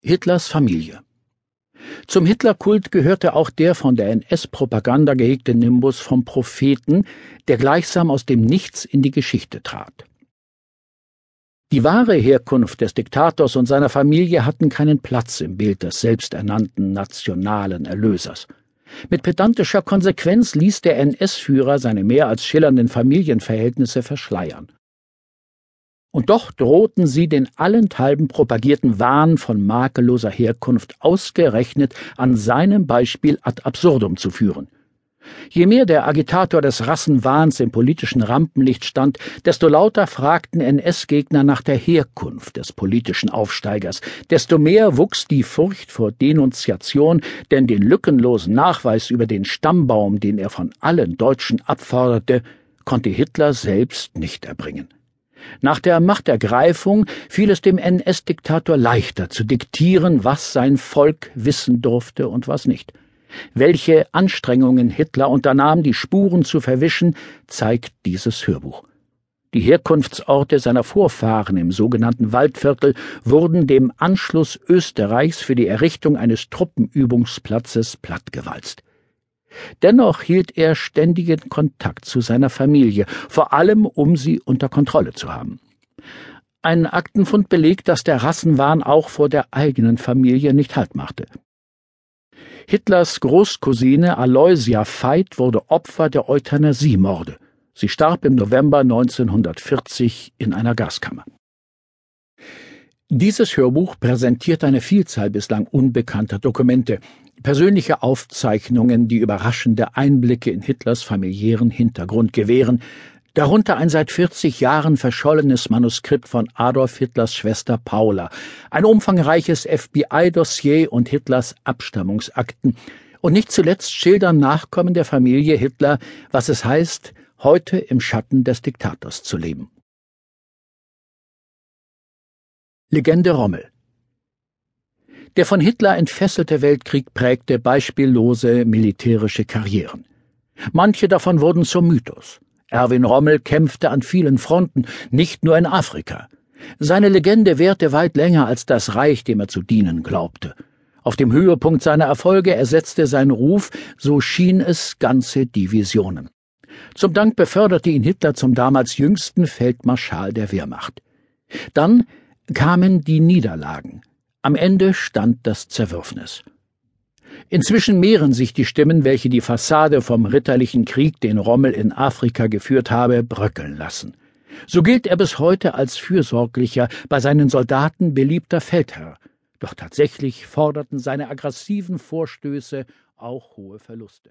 Hitlers Familie Zum Hitlerkult gehörte auch der von der NS-Propaganda gehegte Nimbus vom Propheten, der gleichsam aus dem Nichts in die Geschichte trat. Die wahre Herkunft des Diktators und seiner Familie hatten keinen Platz im Bild des selbsternannten nationalen Erlösers. Mit pedantischer Konsequenz ließ der NS-Führer seine mehr als schillernden Familienverhältnisse verschleiern. Und doch drohten sie den allenthalben propagierten Wahn von makelloser Herkunft ausgerechnet an seinem Beispiel ad absurdum zu führen. Je mehr der Agitator des Rassenwahns im politischen Rampenlicht stand, desto lauter fragten NS-Gegner nach der Herkunft des politischen Aufsteigers, desto mehr wuchs die Furcht vor Denunziation, denn den lückenlosen Nachweis über den Stammbaum, den er von allen Deutschen abforderte, konnte Hitler selbst nicht erbringen. Nach der Machtergreifung fiel es dem NS-Diktator leichter zu diktieren, was sein Volk wissen durfte und was nicht. Welche Anstrengungen Hitler unternahm, die Spuren zu verwischen, zeigt dieses Hörbuch. Die Herkunftsorte seiner Vorfahren im sogenannten Waldviertel wurden dem Anschluss Österreichs für die Errichtung eines Truppenübungsplatzes plattgewalzt. Dennoch hielt er ständigen Kontakt zu seiner Familie, vor allem um sie unter Kontrolle zu haben. Ein Aktenfund belegt, dass der Rassenwahn auch vor der eigenen Familie nicht Halt machte. Hitlers Großcousine Aloysia Veit wurde Opfer der Euthanasiemorde. Sie starb im November 1940 in einer Gaskammer. Dieses Hörbuch präsentiert eine Vielzahl bislang unbekannter Dokumente, persönliche Aufzeichnungen, die überraschende Einblicke in Hitlers familiären Hintergrund gewähren, darunter ein seit 40 Jahren verschollenes Manuskript von Adolf Hitlers Schwester Paula, ein umfangreiches FBI-Dossier und Hitlers Abstammungsakten, und nicht zuletzt schildern Nachkommen der Familie Hitler, was es heißt, heute im Schatten des Diktators zu leben. Legende Rommel Der von Hitler entfesselte Weltkrieg prägte beispiellose militärische Karrieren. Manche davon wurden zum Mythos. Erwin Rommel kämpfte an vielen Fronten, nicht nur in Afrika. Seine Legende währte weit länger als das Reich, dem er zu dienen glaubte. Auf dem Höhepunkt seiner Erfolge ersetzte sein Ruf, so schien es, ganze Divisionen. Zum Dank beförderte ihn Hitler zum damals jüngsten Feldmarschall der Wehrmacht. Dann kamen die Niederlagen. Am Ende stand das Zerwürfnis. Inzwischen mehren sich die Stimmen, welche die Fassade vom ritterlichen Krieg, den Rommel in Afrika geführt habe, bröckeln lassen. So gilt er bis heute als fürsorglicher, bei seinen Soldaten beliebter Feldherr. Doch tatsächlich forderten seine aggressiven Vorstöße auch hohe Verluste.